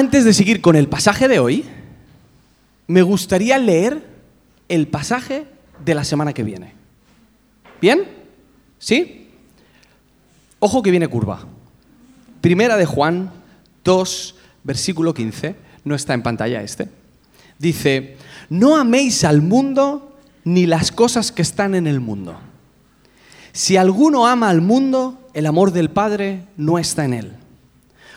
Antes de seguir con el pasaje de hoy, me gustaría leer el pasaje de la semana que viene. ¿Bien? ¿Sí? Ojo que viene curva. Primera de Juan 2, versículo 15. No está en pantalla este. Dice, no améis al mundo ni las cosas que están en el mundo. Si alguno ama al mundo, el amor del Padre no está en él.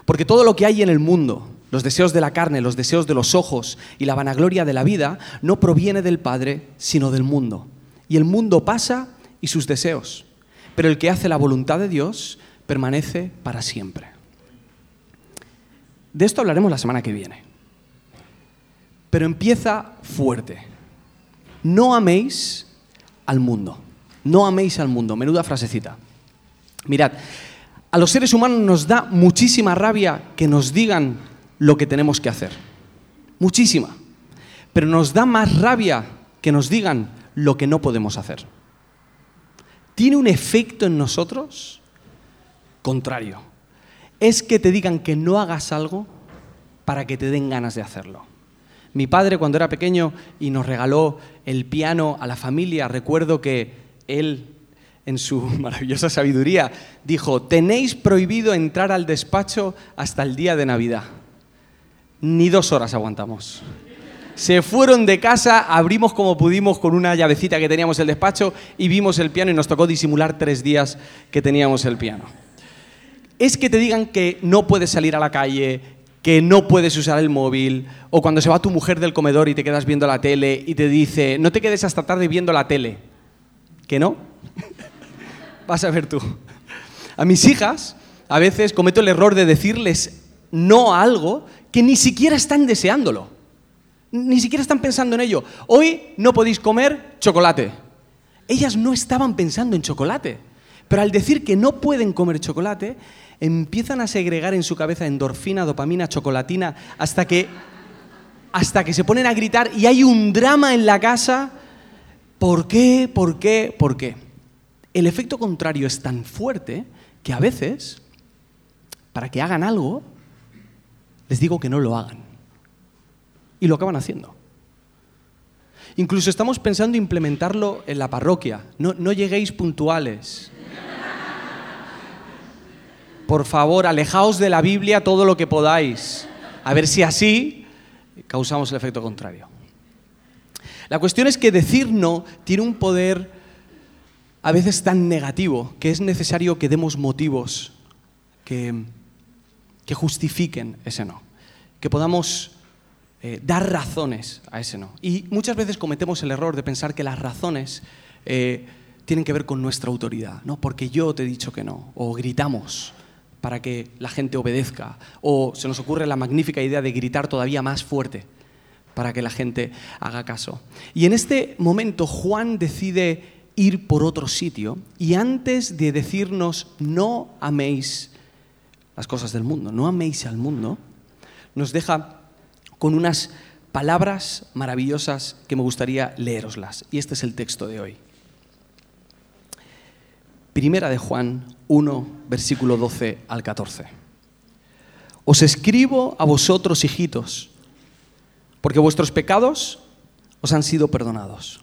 Porque todo lo que hay en el mundo, los deseos de la carne, los deseos de los ojos y la vanagloria de la vida, no proviene del Padre, sino del mundo. Y el mundo pasa y sus deseos. Pero el que hace la voluntad de Dios permanece para siempre. De esto hablaremos la semana que viene. Pero empieza fuerte. No améis al mundo. No améis al mundo. Menuda frasecita. Mirad, a los seres humanos nos da muchísima rabia que nos digan lo que tenemos que hacer. Muchísima. Pero nos da más rabia que nos digan lo que no podemos hacer. Tiene un efecto en nosotros contrario. Es que te digan que no hagas algo para que te den ganas de hacerlo. Mi padre cuando era pequeño y nos regaló el piano a la familia, recuerdo que él en su maravillosa sabiduría, dijo, tenéis prohibido entrar al despacho hasta el día de Navidad. Ni dos horas aguantamos. Se fueron de casa, abrimos como pudimos con una llavecita que teníamos el despacho y vimos el piano y nos tocó disimular tres días que teníamos el piano. Es que te digan que no puedes salir a la calle, que no puedes usar el móvil, o cuando se va tu mujer del comedor y te quedas viendo la tele y te dice, no te quedes hasta tarde viendo la tele. ¿Que no? Vas a ver tú. A mis hijas a veces cometo el error de decirles no a algo que ni siquiera están deseándolo. Ni siquiera están pensando en ello. Hoy no podéis comer chocolate. Ellas no estaban pensando en chocolate. Pero al decir que no pueden comer chocolate, empiezan a segregar en su cabeza endorfina, dopamina, chocolatina, hasta que, hasta que se ponen a gritar y hay un drama en la casa. ¿Por qué? ¿Por qué? ¿Por qué? El efecto contrario es tan fuerte que a veces, para que hagan algo, les digo que no lo hagan. Y lo acaban haciendo. Incluso estamos pensando implementarlo en la parroquia. No, no lleguéis puntuales. Por favor, alejaos de la Biblia todo lo que podáis. A ver si así causamos el efecto contrario. La cuestión es que decir no tiene un poder a veces tan negativo que es necesario que demos motivos que, que justifiquen ese no, que podamos eh, dar razones a ese no. Y muchas veces cometemos el error de pensar que las razones eh, tienen que ver con nuestra autoridad, ¿no? porque yo te he dicho que no, o gritamos para que la gente obedezca, o se nos ocurre la magnífica idea de gritar todavía más fuerte para que la gente haga caso. Y en este momento Juan decide ir por otro sitio y antes de decirnos no améis las cosas del mundo, no améis al mundo, nos deja con unas palabras maravillosas que me gustaría leeroslas. Y este es el texto de hoy. Primera de Juan 1, versículo 12 al 14. Os escribo a vosotros, hijitos, porque vuestros pecados os han sido perdonados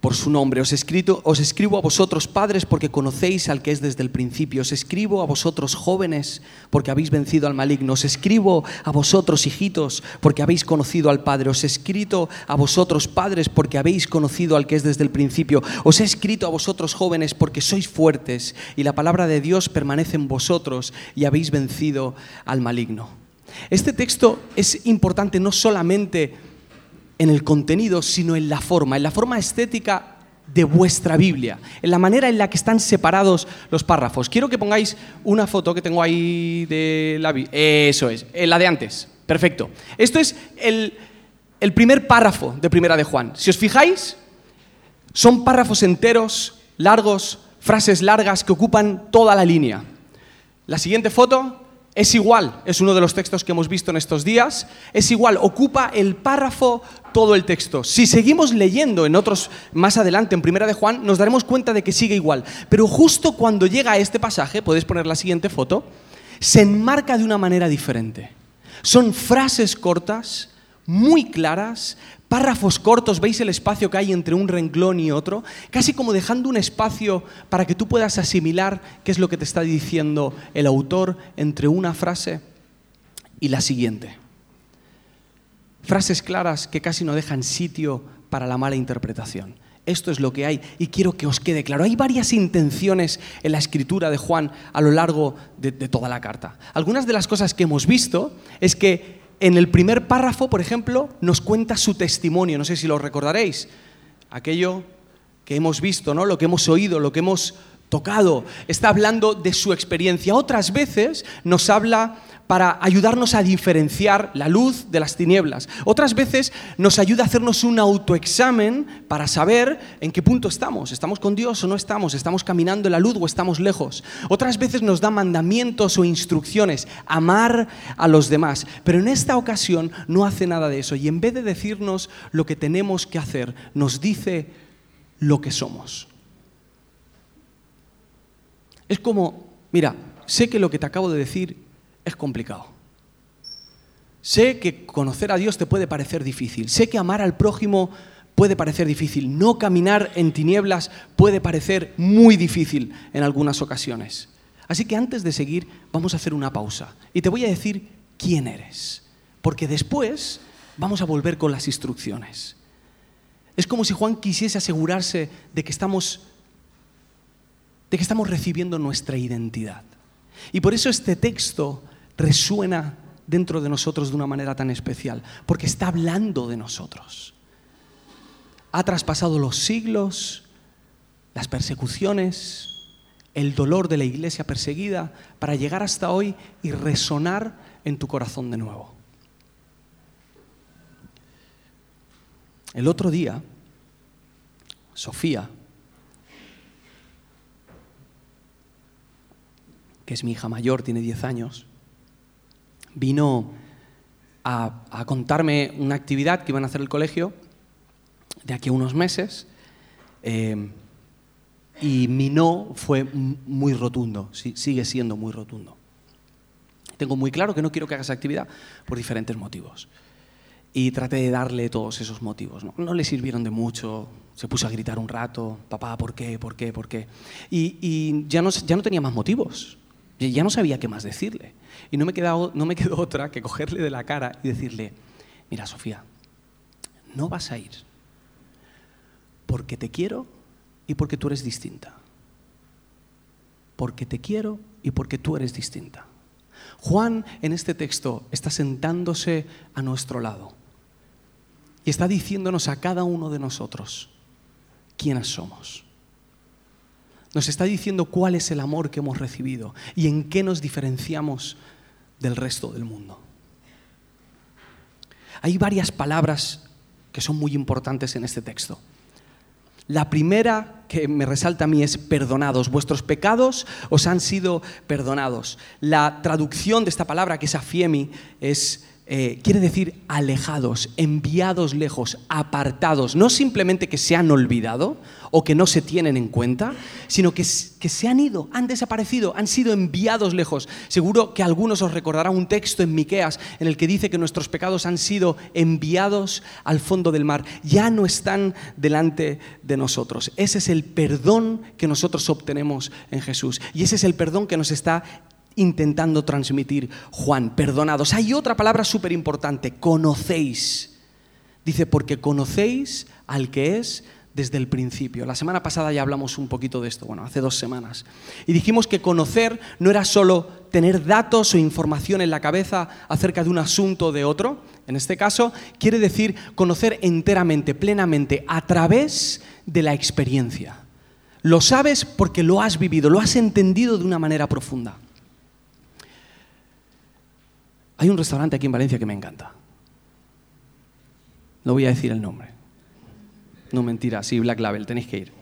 por su nombre. Os, escrito, os escribo a vosotros padres porque conocéis al que es desde el principio. Os escribo a vosotros jóvenes porque habéis vencido al maligno. Os escribo a vosotros hijitos porque habéis conocido al Padre. Os he escrito a vosotros padres porque habéis conocido al que es desde el principio. Os he escrito a vosotros jóvenes porque sois fuertes y la palabra de Dios permanece en vosotros y habéis vencido al maligno. Este texto es importante no solamente en el contenido, sino en la forma, en la forma estética de vuestra Biblia, en la manera en la que están separados los párrafos. Quiero que pongáis una foto que tengo ahí de la Biblia. Eso es, eh, la de antes. Perfecto. Esto es el, el primer párrafo de Primera de Juan. Si os fijáis, son párrafos enteros, largos, frases largas que ocupan toda la línea. La siguiente foto es igual, es uno de los textos que hemos visto en estos días, es igual, ocupa el párrafo todo el texto. Si seguimos leyendo en otros más adelante en Primera de Juan, nos daremos cuenta de que sigue igual. Pero justo cuando llega a este pasaje, podéis poner la siguiente foto, se enmarca de una manera diferente. Son frases cortas, muy claras, párrafos cortos, veis el espacio que hay entre un renglón y otro, casi como dejando un espacio para que tú puedas asimilar qué es lo que te está diciendo el autor entre una frase y la siguiente. Frases claras que casi no dejan sitio para la mala interpretación. Esto es lo que hay y quiero que os quede claro. Hay varias intenciones en la escritura de Juan a lo largo de, toda la carta. Algunas de las cosas que hemos visto es que en el primer párrafo, por ejemplo, nos cuenta su testimonio. No sé si lo recordaréis. Aquello que hemos visto, ¿no? lo que hemos oído, lo que hemos tocado. Está hablando de su experiencia. Otras veces nos habla para ayudarnos a diferenciar la luz de las tinieblas. Otras veces nos ayuda a hacernos un autoexamen para saber en qué punto estamos. ¿Estamos con Dios o no estamos? ¿Estamos caminando en la luz o estamos lejos? Otras veces nos da mandamientos o instrucciones, amar a los demás. Pero en esta ocasión no hace nada de eso y en vez de decirnos lo que tenemos que hacer, nos dice lo que somos. Es como, mira, sé que lo que te acabo de decir es complicado. Sé que conocer a Dios te puede parecer difícil. Sé que amar al prójimo puede parecer difícil. No caminar en tinieblas puede parecer muy difícil en algunas ocasiones. Así que antes de seguir, vamos a hacer una pausa. Y te voy a decir quién eres. Porque después vamos a volver con las instrucciones. Es como si Juan quisiese asegurarse de que estamos, de que estamos recibiendo nuestra identidad. Y por eso este texto resuena dentro de nosotros de una manera tan especial, porque está hablando de nosotros. Ha traspasado los siglos, las persecuciones, el dolor de la iglesia perseguida, para llegar hasta hoy y resonar en tu corazón de nuevo. El otro día, Sofía, que es mi hija mayor, tiene 10 años, vino a, contarme una actividad que iban a hacer el colegio de aquí a unos meses. Eh, y mi no fue muy rotundo, sigue siendo muy rotundo. Tengo muy claro que no quiero que hagas actividad por diferentes motivos. Y traté de darle todos esos motivos. No, le sirvieron de mucho, se puso a gritar un rato, papá, ¿por qué? ¿Por qué? ¿Por qué? Y, ya, no, ya no tenía más motivos. Ya no sabía qué más decirle. Y no me, quedó, no me quedó otra que cogerle de la cara y decirle, mira Sofía, no vas a ir porque te quiero y porque tú eres distinta. Porque te quiero y porque tú eres distinta. Juan en este texto está sentándose a nuestro lado y está diciéndonos a cada uno de nosotros quiénes somos. Nos está diciendo cuál es el amor que hemos recibido y en qué nos diferenciamos del resto del mundo. Hay varias palabras que son muy importantes en este texto. La primera que me resalta a mí es perdonados. Vuestros pecados os han sido perdonados. La traducción de esta palabra, que es afiemi, es eh, quiere decir alejados, enviados lejos, apartados, no simplemente que se han olvidado o que no se tienen en cuenta, sino que, que se han ido, han desaparecido, han sido enviados lejos. Seguro que algunos os recordará un texto en Miqueas en el que dice que nuestros pecados han sido enviados al fondo del mar, ya no están delante de nosotros. Ese es el perdón que nosotros obtenemos en Jesús y ese es el perdón que nos está intentando transmitir Juan, perdonados. Hay otra palabra súper importante, conocéis. Dice, porque conocéis al que es desde el principio. La semana pasada ya hablamos un poquito de esto, bueno, hace dos semanas. Y dijimos que conocer no era solo tener datos o información en la cabeza acerca de un asunto o de otro. En este caso, quiere decir conocer enteramente, plenamente, a través de la experiencia. Lo sabes porque lo has vivido, lo has entendido de una manera profunda. Hay un restaurante aquí en Valencia que me encanta. No voy a decir el nombre. No mentira, sí, Black Label, tenéis que ir.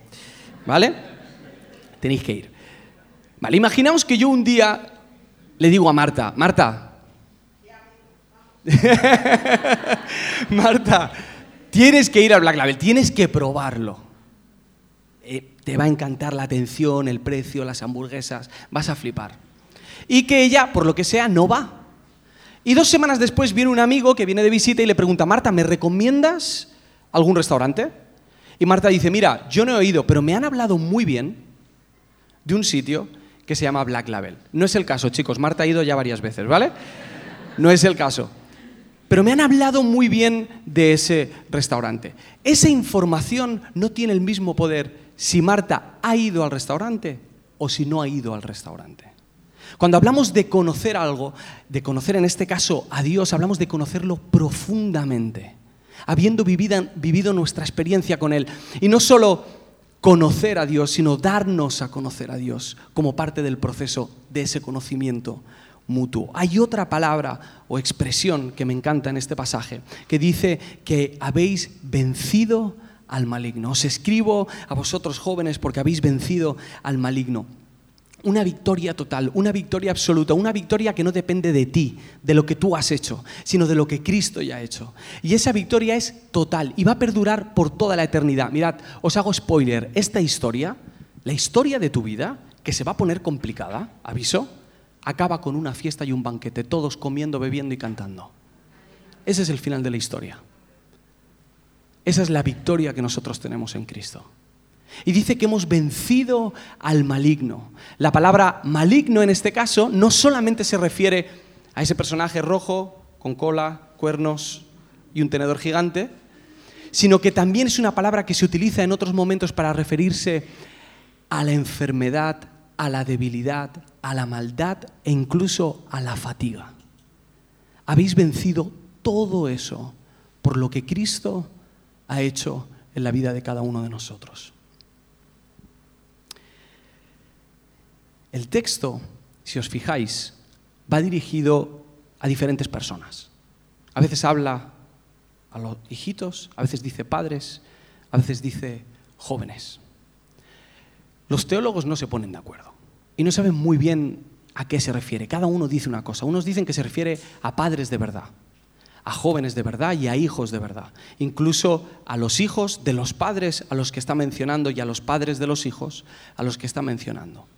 ¿Vale? Tenéis que ir. Vale, imaginaos que yo un día le digo a Marta, Marta, Marta, tienes que ir al Black Label, tienes que probarlo. Eh, te va a encantar la atención, el precio, las hamburguesas, vas a flipar. y que ella, por lo que sea, no va. Y dos semanas después viene un amigo que viene de visita y le pregunta, Marta, ¿me recomiendas algún restaurante? Y Marta dice, mira, yo no he oído, pero me han hablado muy bien de un sitio que se llama Black Label. No es el caso, chicos, Marta ha ido ya varias veces, ¿vale? No es el caso. Pero me han hablado muy bien de ese restaurante. Esa información no tiene el mismo poder si Marta ha ido al restaurante o si no ha ido al restaurante. Cuando hablamos de conocer algo, de conocer en este caso a Dios, hablamos de conocerlo profundamente, habiendo vivido, nuestra experiencia con Él. Y no solo conocer a Dios, sino darnos a conocer a Dios como parte del proceso de ese conocimiento mutuo. Hay otra palabra o expresión que me encanta en este pasaje, que dice que habéis vencido al maligno. Os escribo a vosotros jóvenes porque habéis vencido al maligno. Una victoria total, una victoria absoluta, una victoria que no depende de ti, de lo que tú has hecho, sino de lo que Cristo ya ha hecho. Y esa victoria es total y va a perdurar por toda la eternidad. Mirad, os hago spoiler, esta historia, la historia de tu vida, que se va a poner complicada, aviso, acaba con una fiesta y un banquete, todos comiendo, bebiendo y cantando. Ese es el final de la historia. Esa es la victoria que nosotros tenemos en Cristo. Y dice que hemos vencido al maligno. La palabra maligno en este caso no solamente se refiere a ese personaje rojo con cola, cuernos y un tenedor gigante, sino que también es una palabra que se utiliza en otros momentos para referirse a la enfermedad, a la debilidad, a la maldad e incluso a la fatiga. Habéis vencido todo eso por lo que Cristo ha hecho en la vida de cada uno de nosotros. El texto, si os fijáis, va dirigido a diferentes personas. A veces habla a los hijitos, a veces dice padres, a veces dice jóvenes. Los teólogos no se ponen de acuerdo y no saben muy bien a qué se refiere. Cada uno dice una cosa. Unos dicen que se refiere a padres de verdad, a jóvenes de verdad y a hijos de verdad. Incluso a los hijos de los padres a los que está mencionando y a los padres de los hijos a los que está mencionando.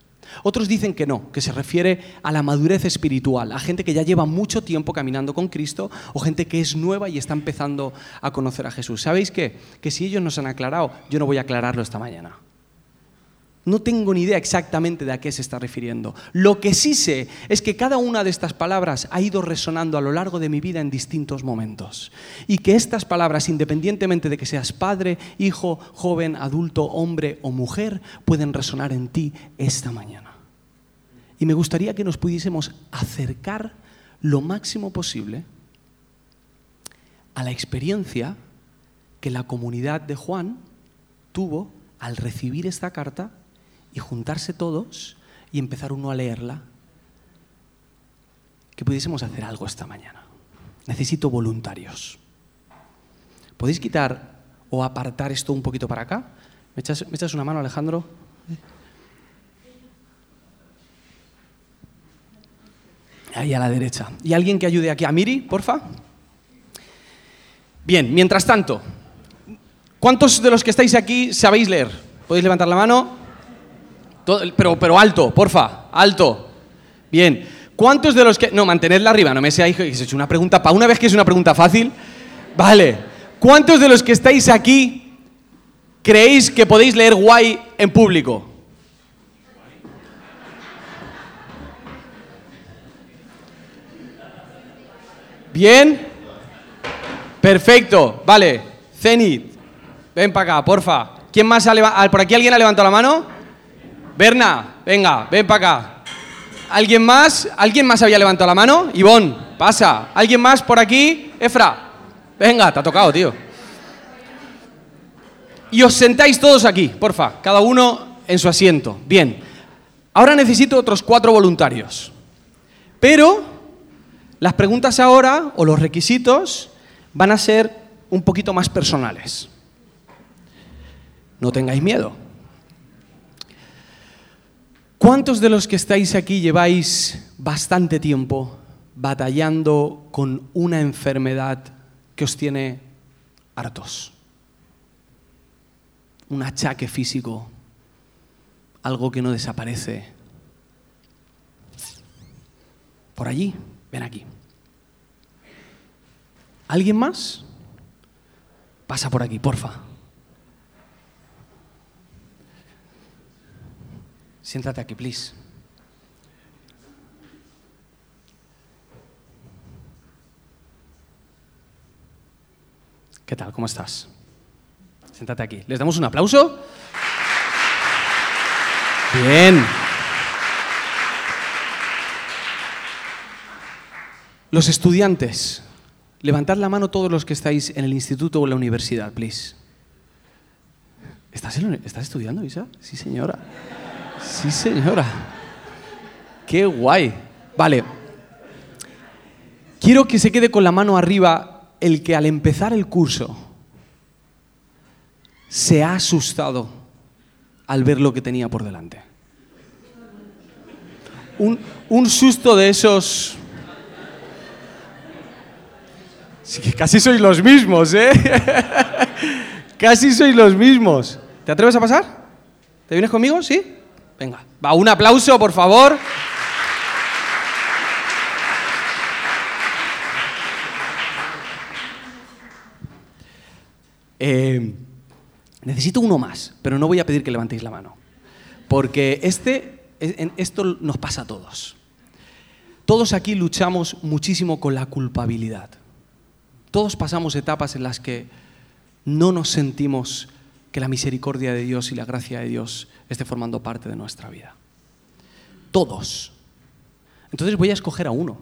Otros dicen que no, que se refiere a la madurez espiritual, a gente que ya lleva mucho tiempo caminando con Cristo o gente que es nueva y está empezando a conocer a Jesús. ¿Sabéis qué? Que si ellos nos han aclarado, yo no voy a aclararlo esta mañana. No tengo ni idea exactamente de a qué se está refiriendo. Lo que sí sé es que cada una de estas palabras ha ido resonando a lo largo de mi vida en distintos momentos. Y que estas palabras, independientemente de que seas padre, hijo, joven, adulto, hombre o mujer, pueden resonar en ti esta mañana. Y me gustaría que nos pudiésemos acercar lo máximo posible a la experiencia que la comunidad de Juan tuvo al recibir esta carta y juntarse todos y empezar uno a leerla, que pudiésemos hacer algo esta mañana. Necesito voluntarios. ¿Podéis quitar o apartar esto un poquito para acá? ¿Me echas, una mano, Alejandro? Ahí a la derecha. ¿Y alguien que ayude aquí? ¿A Miri, porfa? Bien, mientras tanto, ¿cuántos de los que estáis aquí sabéis leer? ¿Podéis levantar la mano? Pero, alto, porfa, alto. Bien. ¿Cuántos de los que... No, mantenedla arriba, no me seáis hecho una pregunta para una vez que es una pregunta fácil. Vale. ¿Cuántos de los que estáis aquí creéis que podéis leer guay en público? ¿Bien? Perfecto. Vale. Zenit, ven para acá, porfa. ¿Quién más ha levantado? ¿Por aquí alguien ha levantado la mano? Berna, venga, ven para acá. ¿Alguien más? ¿Alguien más había levantado la mano? Ivón, pasa. ¿Alguien más por aquí? Efra, venga, te ha tocado, tío. Y os sentáis todos aquí, porfa, cada uno en su asiento. Bien, ahora necesito otros cuatro voluntarios. Pero las preguntas ahora, o los requisitos, van a ser un poquito más personales. No tengáis miedo. ¿Cuántos de los que estáis aquí lleváis bastante tiempo batallando con una enfermedad que os tiene hartos? Un achaque físico, algo que no desaparece. Por allí, ven aquí. ¿Alguien más? Pasa por aquí, porfa. Siéntate aquí, please. ¿Qué tal? ¿Cómo estás? Siéntate aquí. ¿Les damos un aplauso? Bien. Los estudiantes, levantad la mano todos los que estáis en el instituto o en la universidad, please. ¿Estás, ¿Estás estudiando, Isa? Sí, señora. Sí, señora. Qué guay. Vale. Quiero que se quede con la mano arriba el que al empezar el curso se ha asustado al ver lo que tenía por delante. Un, un susto de esos casi sois los mismos, ¿eh? casi sois los mismos. ¿Te atreves a pasar? ¿Te vienes conmigo? ¿Sí? Venga. Va, un aplauso, por favor. Eh, necesito uno más, pero no voy a pedir que levantéis la mano. Porque este, esto nos pasa a todos. Todos aquí luchamos muchísimo con la culpabilidad. Todos pasamos etapas en las que no nos sentimos que la misericordia de Dios y la gracia de Dios esté formando parte de nuestra vida. Todos. Entonces voy a escoger a uno,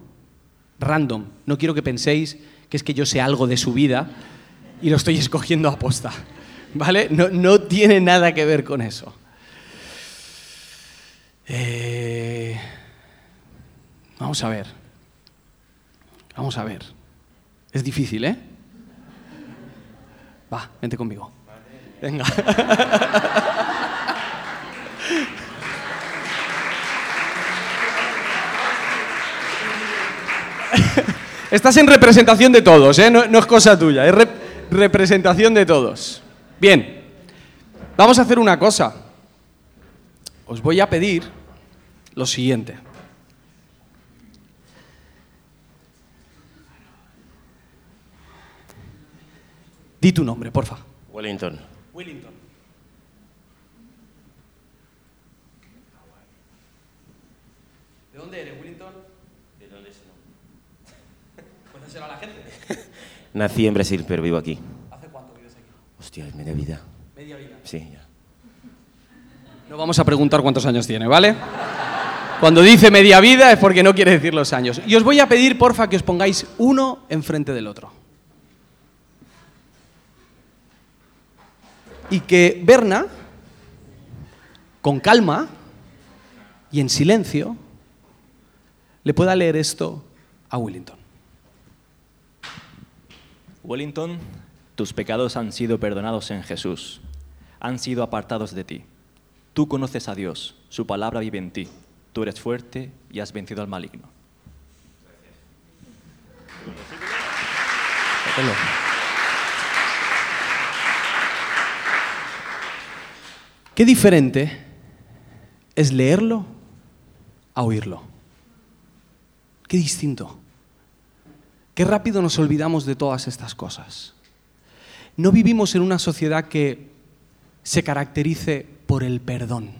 random. No quiero que penséis que es que yo sé algo de su vida y lo estoy escogiendo a posta. ¿Vale? No, tiene nada que ver con eso. Eh, vamos a ver. Vamos a ver. Es difícil, ¿eh? Va, vente conmigo. Venga. Estás en representación de todos, ¿eh? no, es cosa tuya, es representación de todos. Bien, vamos a hacer una cosa. Os voy a pedir lo siguiente. Di tu nombre, porfa. Wellington. Wellington. ¿De dónde eres, Wellington? ¿De dónde es? Cuéntaselo a la gente. Nací en Brasil, pero vivo aquí. ¿Hace cuánto vives aquí? Hostia, es media vida. ¿Media vida? Sí, ya. No vamos a preguntar cuántos años tiene, ¿vale? Cuando dice media vida es porque no quiere decir los años. Y os voy a pedir, porfa, que os pongáis uno enfrente del otro. Y que Berna, con calma y en silencio, le pueda leer esto a Wellington. Wellington, tus pecados han sido perdonados en Jesús, han sido apartados de ti. Tú conoces a Dios, su palabra vive en ti, tú eres fuerte y has vencido al maligno. Qué diferente es leerlo a oírlo. Qué distinto. Qué rápido nos olvidamos de todas estas cosas. No vivimos en una sociedad que se caracterice por el perdón.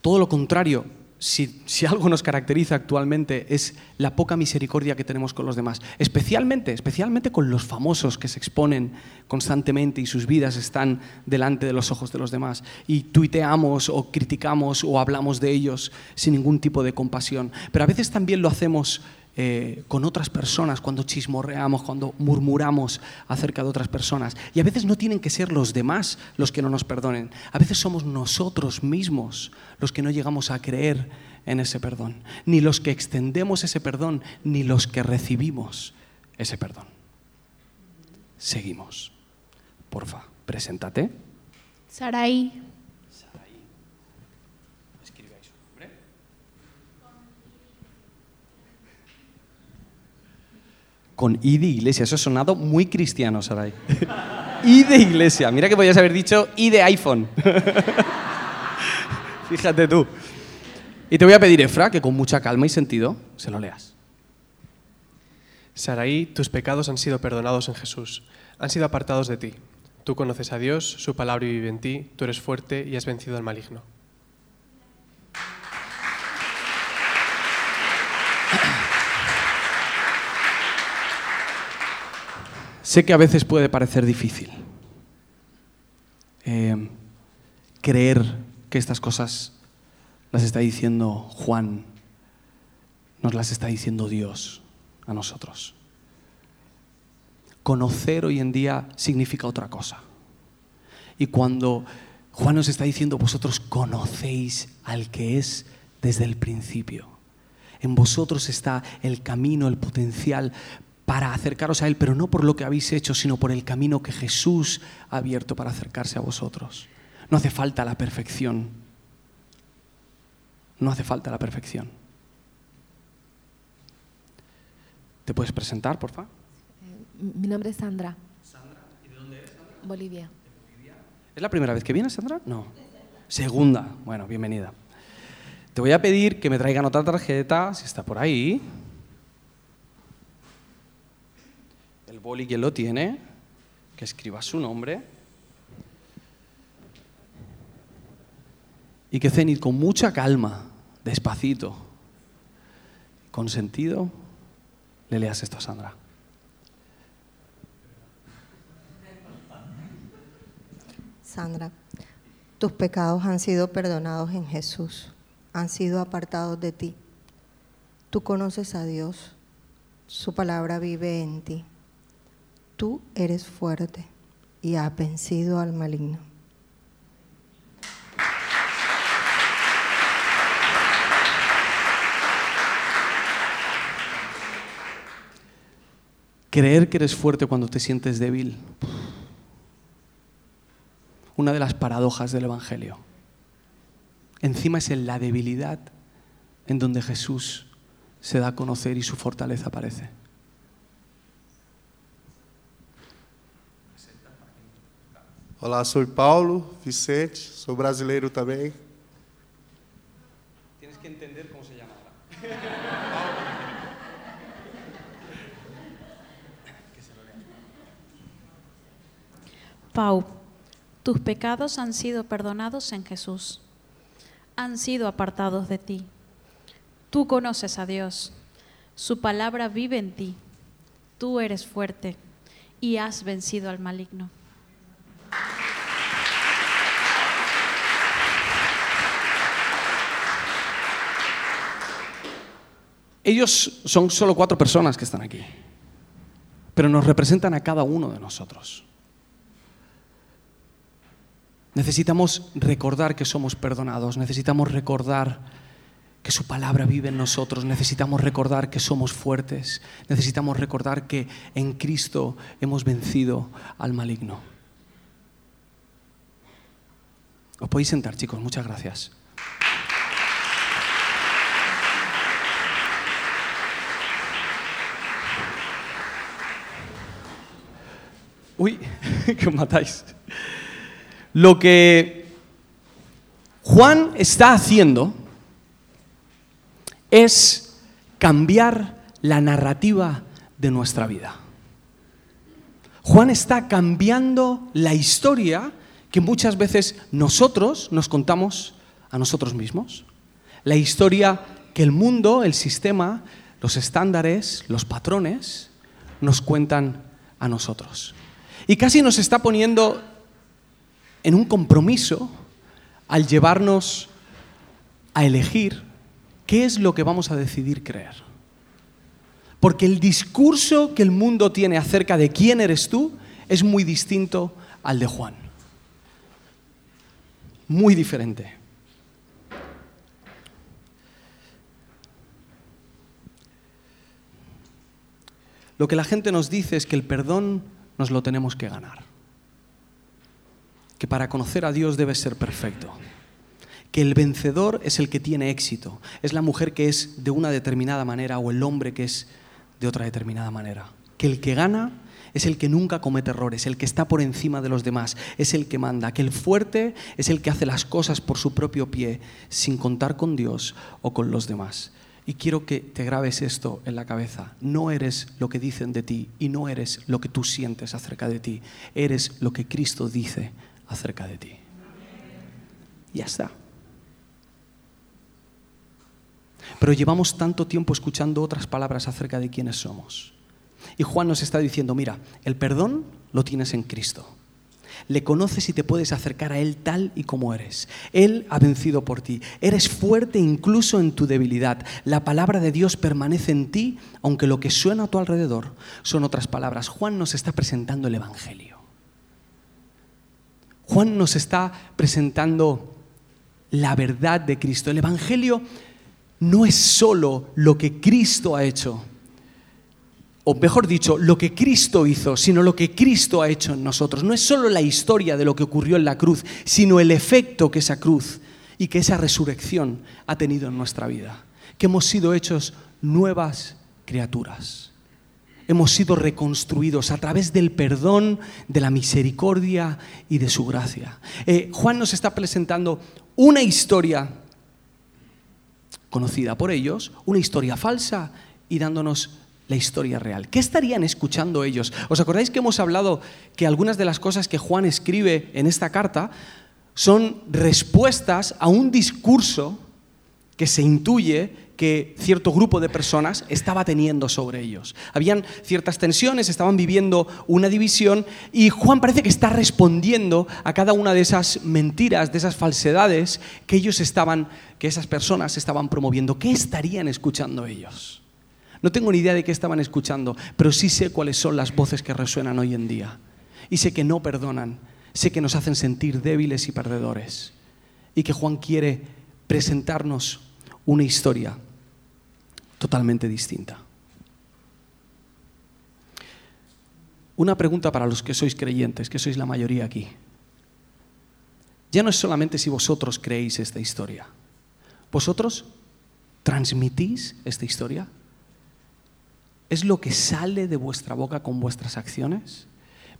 Todo lo contrario, si, algo nos caracteriza actualmente es la poca misericordia que tenemos con los demás, especialmente, especialmente con los famosos que se exponen constantemente y sus vidas están delante de los ojos de los demás y tuiteamos o criticamos o hablamos de ellos sin ningún tipo de compasión. Pero a veces también lo hacemos eh, con otras personas, cuando chismorreamos, cuando murmuramos acerca de otras personas. Y a veces no tienen que ser los demás los que no nos perdonen. A veces somos nosotros mismos los que no llegamos a creer en ese perdón. Ni los que extendemos ese perdón, ni los que recibimos ese perdón. Seguimos. Porfa, preséntate. Sarai. Con I de iglesia. Eso ha sonado muy cristiano, Saray. I de iglesia. Mira que podías haber dicho I de iPhone. Fíjate tú. Y te voy a pedir, Efra, que con mucha calma y sentido se lo leas. Saraí, tus pecados han sido perdonados en Jesús, han sido apartados de ti. Tú conoces a Dios, su palabra vive en ti, tú eres fuerte y has vencido al maligno. Sé que a veces puede parecer difícil eh, creer que estas cosas las está diciendo Juan, nos las está diciendo Dios a nosotros. Conocer hoy en día significa otra cosa. Y cuando Juan nos está diciendo, vosotros conocéis al que es desde el principio. En vosotros está el camino, el potencial para acercaros a Él, pero no por lo que habéis hecho, sino por el camino que Jesús ha abierto para acercarse a vosotros. No hace falta la perfección. No hace falta la perfección. ¿Te puedes presentar, por favor? Mi nombre es Sandra. Sandra, ¿y de dónde eres? Bolivia. ¿Es la primera vez que vienes, Sandra? No. Segunda. Bueno, bienvenida. Te voy a pedir que me traigan otra tarjeta, si está por ahí. El boli que lo tiene, que escriba su nombre. Y que Zenit con mucha calma, despacito, con sentido, le leas esto a Sandra. Sandra, tus pecados han sido perdonados en Jesús, han sido apartados de ti. Tú conoces a Dios, su palabra vive en ti. Tú eres fuerte y has vencido al maligno. Creer que eres fuerte cuando te sientes débil. Una de las paradojas del Evangelio. Encima es en la debilidad en donde Jesús se da a conocer y su fortaleza aparece. Olá, sou Paulo Vicente, sou brasileiro também. Tienes que entender cómo se llama ahora. Pau, tus pecados han sido perdonados en Jesús, han sido apartados de ti. Tú conoces a Dios, su palabra vive en ti, tú eres fuerte y has vencido al maligno. Ellos son solo cuatro personas que están aquí, pero nos representan a cada uno de nosotros. Necesitamos recordar que somos perdonados, necesitamos recordar que su palabra vive en nosotros, necesitamos recordar que somos fuertes, necesitamos recordar que en Cristo hemos vencido al maligno. Os podéis sentar, chicos, muchas gracias. Uy, que os matáis. Lo que Juan está haciendo es cambiar la narrativa de nuestra vida. Juan está cambiando la historia que muchas veces nosotros nos contamos a nosotros mismos. La historia que el mundo, el sistema, los estándares, los patrones nos cuentan a nosotros. Y casi nos está poniendo en un compromiso al llevarnos a elegir qué es lo que vamos a decidir creer. Porque el discurso que el mundo tiene acerca de quién eres tú es muy distinto al de Juan. Muy diferente. Lo que la gente nos dice es que el perdón nos lo tenemos que ganar. Que para conocer a Dios debe ser perfecto. Que el vencedor es el que tiene éxito. Es la mujer que es de una determinada manera o el hombre que es de otra determinada manera. que el que gana es el que nunca comete errores, el que está por encima de los demás, es el que manda, que el fuerte es el que hace las cosas por su propio pie, sin contar con Dios o con los demás. Y quiero que te grabes esto en la cabeza. No eres lo que dicen de ti y no eres lo que tú sientes acerca de ti. Eres lo que Cristo dice acerca de ti. Ya está. Pero llevamos tanto tiempo escuchando otras palabras acerca de quiénes somos. Y Juan nos está diciendo, mira, el perdón lo tienes en Cristo. Le conoces y te puedes acercar a Él tal y como eres. Él ha vencido por ti. Eres fuerte incluso en tu debilidad. La palabra de Dios permanece en ti, aunque lo que suena a tu alrededor son otras palabras. Juan nos está presentando el Evangelio. Juan nos está presentando la verdad de Cristo. El Evangelio no es solo lo que Cristo ha hecho, o mejor dicho, lo que Cristo hizo, sino lo que Cristo ha hecho en nosotros. No es solo la historia de lo que ocurrió en la cruz, sino el efecto que esa cruz y que esa resurrección ha tenido en nuestra vida. Que hemos sido hechos nuevas criaturas. Hemos sido reconstruidos a través del perdón, de la misericordia y de su gracia. Eh, Juan nos está presentando una historia conocida por ellos, una historia falsa y dándonos la historia real. ¿Qué estarían escuchando ellos? ¿Os acordáis que hemos hablado que algunas de las cosas que Juan escribe en esta carta son respuestas a un discurso que se intuye que cierto grupo de personas estaba teniendo sobre ellos. Habían ciertas tensiones, estaban viviendo una división y Juan parece que está respondiendo a cada una de esas mentiras, de esas falsedades que ellos estaban, que esas personas estaban promoviendo. ¿Qué estarían escuchando ellos? No tengo ni idea de qué estaban escuchando, pero sí sé cuáles son las voces que resuenan hoy en día. Y sé que no perdonan, sé que nos hacen sentir débiles y perdedores. Y que Juan quiere presentarnos una historia totalmente distinta. Una pregunta para los que sois creyentes, que sois la mayoría aquí. Ya no es solamente si vosotros creéis esta historia. ¿Vosotros transmitís esta historia? ¿Es lo que sale de vuestra boca con vuestras acciones?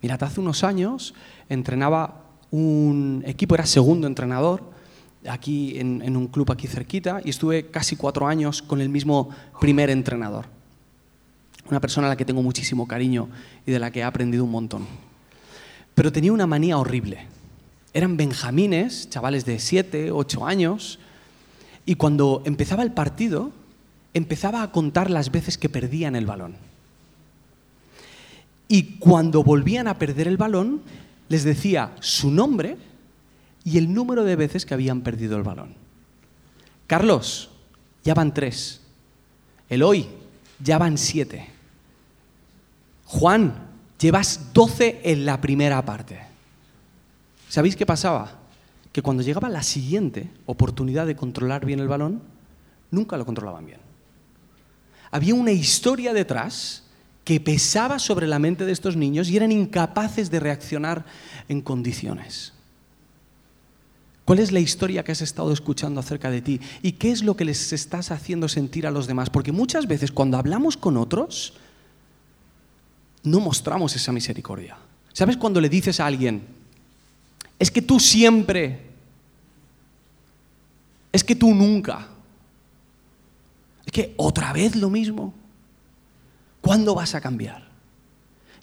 Mirad, hace unos años entrenaba un equipo, era segundo entrenador, aquí en, en, un club aquí cerquita, y estuve casi cuatro años con el mismo primer entrenador. Una persona a la que tengo muchísimo cariño y de la que he aprendido un montón. Pero tenía una manía horrible. Eran benjamines, chavales de siete, ocho años, y cuando empezaba el partido, empezaba a contar las veces que perdían el balón. Y cuando volvían a perder el balón, les decía su nombre y el número de veces que habían perdido el balón. Carlos, ya van tres. Eloy, ya van siete. Juan, llevas doce en la primera parte. ¿Sabéis qué pasaba? Que cuando llegaba la siguiente oportunidad de controlar bien el balón, nunca lo controlaban bien había una historia detrás que pesaba sobre la mente de estos niños y eran incapaces de reaccionar en condiciones. ¿Cuál es la historia que has estado escuchando acerca de ti? ¿Y qué es lo que les estás haciendo sentir a los demás? Porque muchas veces cuando hablamos con otros, no mostramos esa misericordia. ¿Sabes cuando le dices a alguien, es que tú siempre, es que tú nunca? Otra vez lo mismo. ¿Cuándo vas a cambiar?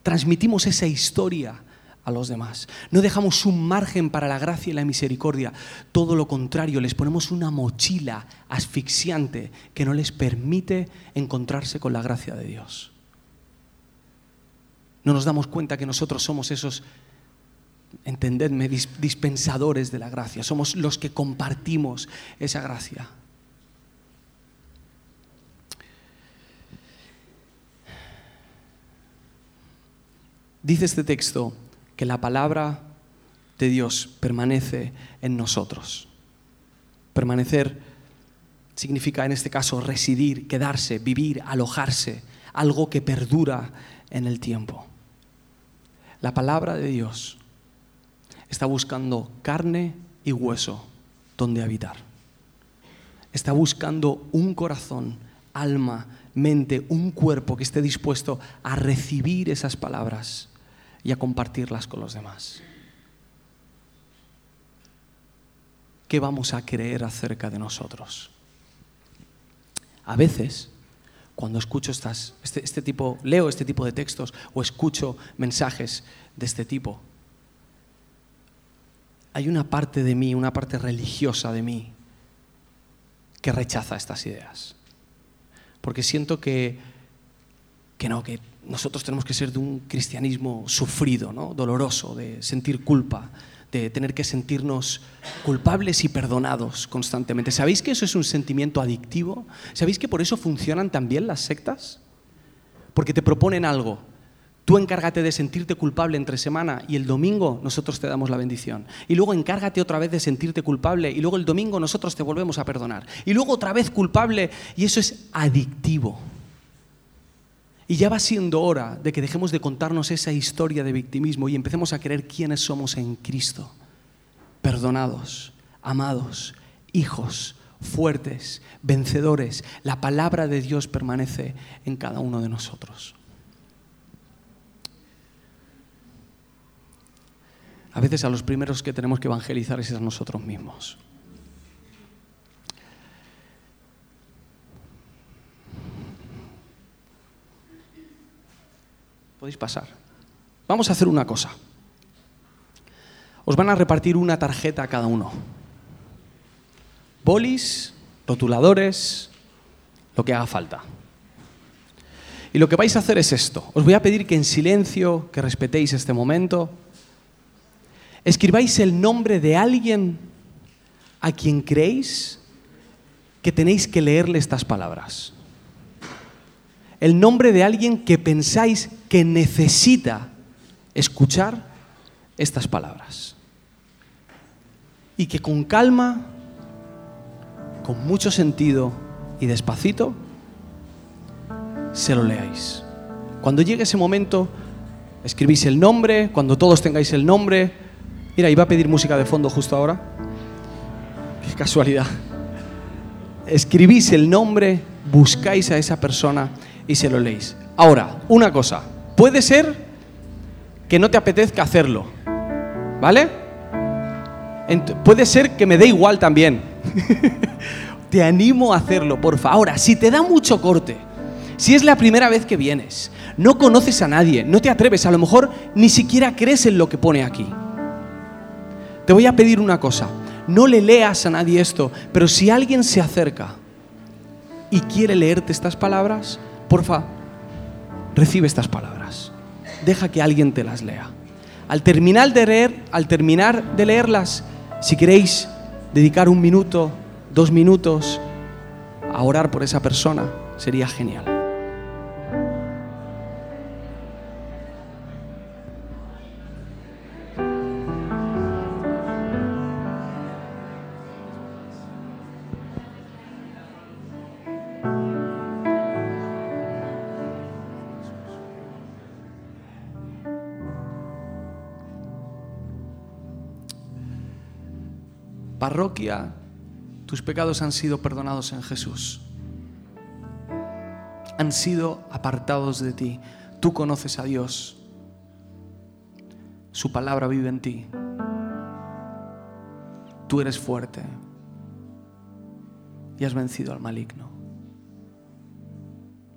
Transmitimos esa historia a los demás. No dejamos un margen para la gracia y la misericordia. Todo lo contrario, les ponemos una mochila asfixiante que no les permite encontrarse con la gracia de Dios. No nos damos cuenta que nosotros somos esos, entendedme, dispensadores de la gracia. Somos los que compartimos esa gracia. Dice este texto que la palabra de Dios permanece en nosotros. Permanecer significa en este caso residir, quedarse, vivir, alojarse, algo que perdura en el tiempo. La palabra de Dios está buscando carne y hueso donde habitar. Está buscando un corazón, alma, mente, un cuerpo que esté dispuesto a recibir esas palabras y a compartirlas con los demás. ¿Qué vamos a creer acerca de nosotros? A veces, cuando escucho este, este tipo, leo este tipo de textos o escucho mensajes de este tipo, hay una parte de mí, una parte religiosa de mí, que rechaza estas ideas. Porque siento que, que no, que nosotros tenemos que ser de un cristianismo sufrido, ¿no? doloroso, de sentir culpa, de tener que sentirnos culpables y perdonados constantemente. ¿Sabéis que eso es un sentimiento adictivo? ¿Sabéis que por eso funcionan también las sectas? Porque te proponen algo. Tú encárgate de sentirte culpable entre semana y el domingo nosotros te damos la bendición. Y luego encárgate otra vez de sentirte culpable y luego el domingo nosotros te volvemos a perdonar. Y luego otra vez culpable y eso es adictivo. Y ya va siendo hora de que dejemos de contarnos esa historia de victimismo y empecemos a creer quiénes somos en Cristo. Perdonados, amados, hijos, fuertes, vencedores. La palabra de Dios permanece en cada uno de nosotros. A veces a los primeros que tenemos que evangelizar es a nosotros mismos. Podéis pasar. Vamos a hacer una cosa. Os van a repartir una tarjeta a cada uno. Bolis, rotuladores, lo que haga falta. Y lo que vais a hacer es esto. Os voy a pedir que en silencio, que respetéis este momento, escribáis el nombre de alguien a quien creéis que tenéis que leerle estas palabras. El nombre de alguien que pensáis que necesita escuchar estas palabras. Y que con calma, con mucho sentido y despacito, se lo leáis. Cuando llegue ese momento, escribís el nombre, cuando todos tengáis el nombre. Mira, iba a pedir música de fondo justo ahora. Qué casualidad. Escribís el nombre, buscáis a esa persona y se lo leéis. Ahora, una cosa, Puede ser que no te apetezca hacerlo, ¿vale? puede ser que me dé igual también. te animo a hacerlo, por favor. Ahora, si te da mucho corte, si es la primera vez que vienes, no conoces a nadie, no te atreves, a lo mejor ni siquiera crees en lo que pone aquí. Te voy a pedir una cosa, no le leas a nadie esto, pero si alguien se acerca y quiere leerte estas palabras, porfa, recibe estas palabras. Deja que alguien te las lea. Al terminar de leer, al terminar de leerlas, si queréis dedicar un minuto, dos minutos a orar por esa persona, sería genial. Parroquia, tus pecados han sido perdonados en Jesús. Han sido apartados de ti. Tú conoces a Dios. Su palabra vive en ti. Tú eres fuerte y has vencido al maligno.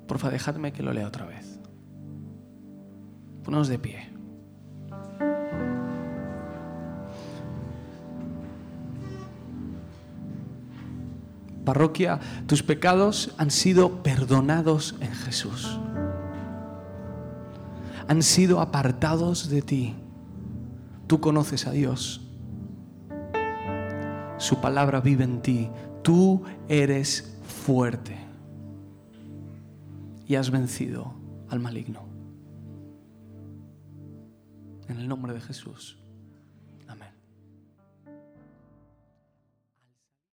Porfa, dejadme que lo lea otra vez. Ponos de pie. Parroquia, tus pecados han sido perdonados en Jesús. Han sido apartados de ti. Tú conoces a Dios. Su palabra vive en ti. Tú eres fuerte. Y has vencido al maligno. En el nombre de Jesús.